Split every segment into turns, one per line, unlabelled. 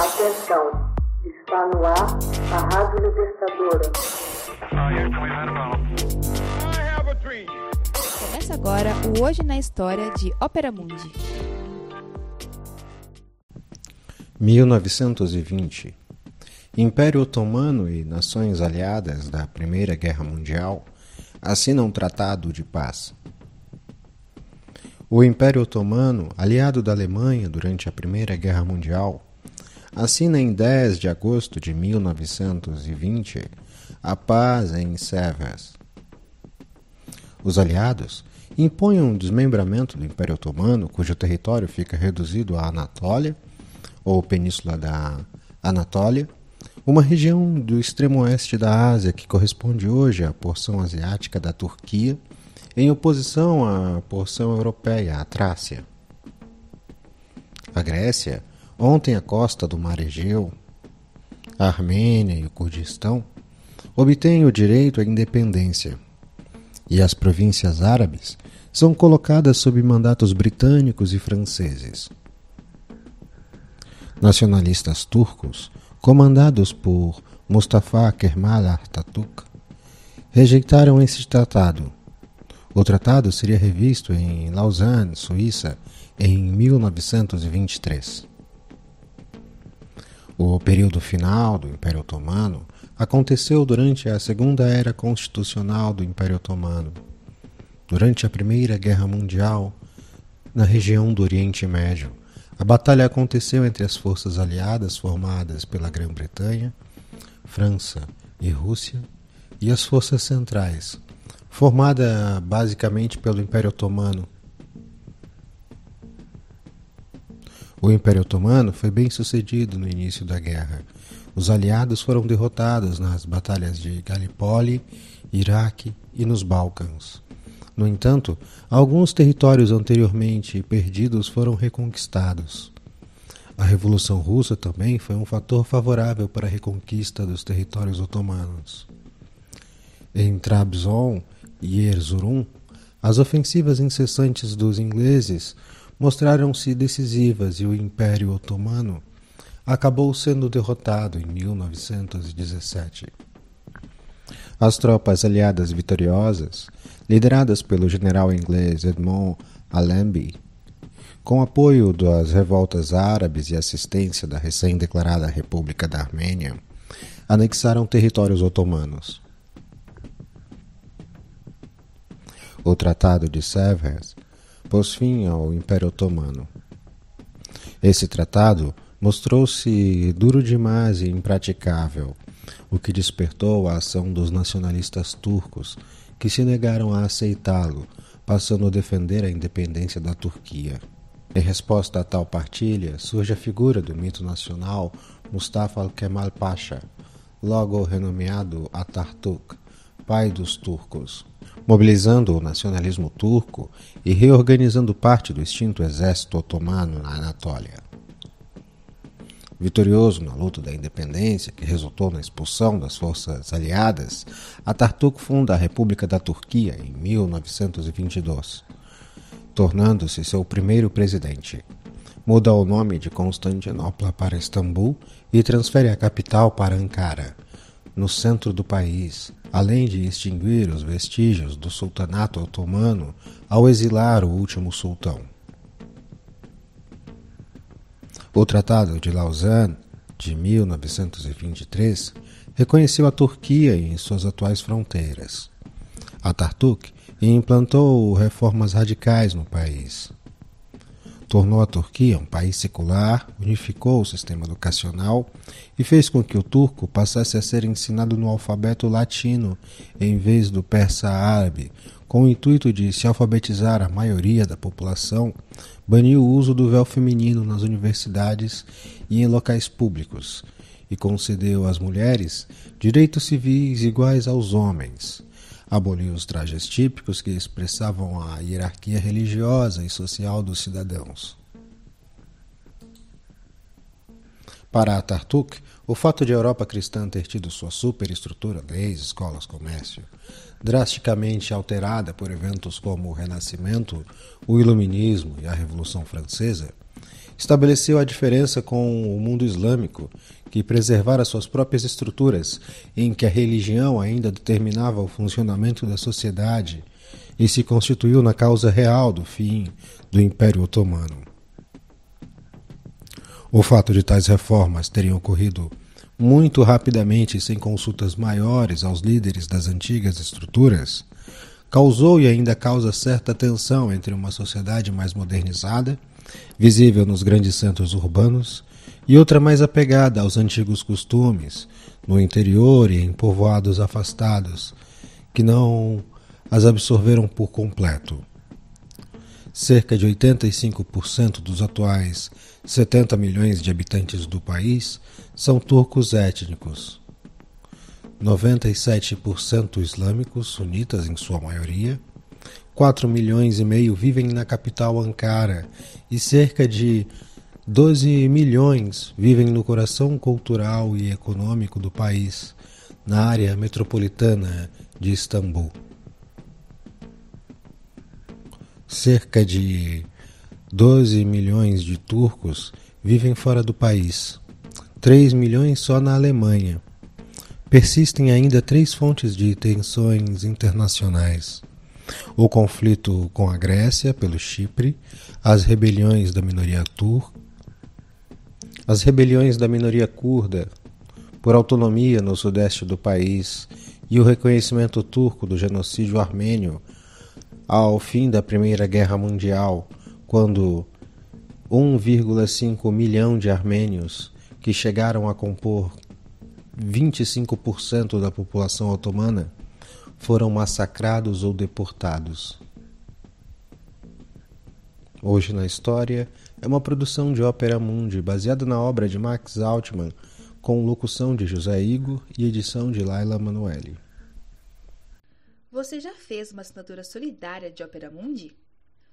Atenção, está no ar a Rádio Libertadora.
Começa agora o Hoje na História de Ópera Mundi.
1920 Império Otomano e nações aliadas da Primeira Guerra Mundial assinam um tratado de paz. O Império Otomano, aliado da Alemanha durante a Primeira Guerra Mundial, assina em 10 de agosto de 1920 a paz em Sèvres. Os aliados impõem um desmembramento do Império Otomano, cujo território fica reduzido à Anatólia, ou Península da Anatólia, uma região do extremo oeste da Ásia que corresponde hoje à porção asiática da Turquia, em oposição à porção europeia, a Trácia. A Grécia, ontem a costa do Mar Egeu, a Armênia e o Kurdistão, obtêm o direito à independência, e as províncias árabes são colocadas sob mandatos britânicos e franceses. Nacionalistas turcos comandados por Mustafa Kemal Atatürk, rejeitaram esse tratado. O tratado seria revisto em Lausanne, Suíça, em 1923. O período final do Império Otomano aconteceu durante a Segunda Era Constitucional do Império Otomano, durante a Primeira Guerra Mundial, na região do Oriente Médio, a batalha aconteceu entre as forças aliadas formadas pela Grã-Bretanha, França e Rússia e as forças centrais, formada basicamente pelo Império Otomano. O Império Otomano foi bem sucedido no início da guerra. Os aliados foram derrotados nas batalhas de Gallipoli, Iraque e nos Balcãs. No entanto, alguns territórios anteriormente perdidos foram reconquistados. A Revolução Russa também foi um fator favorável para a reconquista dos territórios otomanos. Em Trabzon e Erzurum, as ofensivas incessantes dos ingleses mostraram-se decisivas e o Império Otomano acabou sendo derrotado em 1917. As tropas aliadas vitoriosas lideradas pelo general inglês Edmond Allenby, com apoio das revoltas árabes e assistência da recém-declarada República da Armênia, anexaram territórios otomanos. O Tratado de Sèvres pôs fim ao Império Otomano. Esse tratado mostrou-se duro demais e impraticável, o que despertou a ação dos nacionalistas turcos que se negaram a aceitá-lo, passando a defender a independência da Turquia. Em resposta a tal partilha, surge a figura do mito nacional Mustafa Kemal Pasha, logo renomeado Atatürk, pai dos turcos, mobilizando o nacionalismo turco e reorganizando parte do extinto exército otomano na Anatólia. Vitorioso na luta da independência, que resultou na expulsão das forças aliadas, Atatürk funda a República da Turquia em 1922, tornando-se seu primeiro presidente. Muda o nome de Constantinopla para Istambul e transfere a capital para Ankara, no centro do país, além de extinguir os vestígios do sultanato otomano ao exilar o último sultão. O Tratado de Lausanne, de 1923, reconheceu a Turquia em suas atuais fronteiras. Atatürk implantou reformas radicais no país. Tornou a Turquia um país secular, unificou o sistema educacional e fez com que o turco passasse a ser ensinado no alfabeto latino em vez do persa árabe, com o intuito de se alfabetizar a maioria da população, baniu o uso do véu feminino nas universidades e em locais públicos e concedeu às mulheres direitos civis iguais aos homens. Aboliu os trajes típicos que expressavam a hierarquia religiosa e social dos cidadãos. Para Atatürk, o fato de a Europa cristã ter tido sua superestrutura, leis, escolas, comércio, drasticamente alterada por eventos como o Renascimento, o Iluminismo e a Revolução Francesa, estabeleceu a diferença com o mundo islâmico, que preservara suas próprias estruturas, em que a religião ainda determinava o funcionamento da sociedade e se constituiu na causa real do fim do Império Otomano. O fato de tais reformas terem ocorrido muito rapidamente sem consultas maiores aos líderes das antigas estruturas causou e ainda causa certa tensão entre uma sociedade mais modernizada, visível nos grandes centros urbanos, e outra mais apegada aos antigos costumes, no interior e em povoados afastados, que não as absorveram por completo. Cerca de 85% dos atuais 70 milhões de habitantes do país são turcos étnicos. 97% islâmicos, sunitas em sua maioria. 4 milhões e meio vivem na capital Ankara e cerca de 12 milhões vivem no coração cultural e econômico do país, na área metropolitana de Istambul. Cerca de 12 milhões de turcos vivem fora do país, 3 milhões só na Alemanha. Persistem ainda três fontes de tensões internacionais: o conflito com a Grécia pelo Chipre, as rebeliões da minoria turca, as rebeliões da minoria curda por autonomia no sudeste do país e o reconhecimento turco do genocídio armênio ao fim da Primeira Guerra Mundial, quando 1,5 milhão de armênios, que chegaram a compor 25% da população otomana, foram massacrados ou deportados. Hoje na História é uma produção de Ópera Mundi baseada na obra de Max Altman, com locução de José Igor e edição de Laila Manoeli.
Você já fez uma assinatura solidária de Opera Mundi?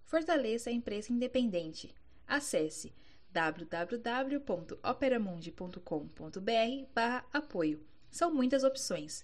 Fortaleça a imprensa independente. Acesse www.operamundi.com.br/apoio. São muitas opções.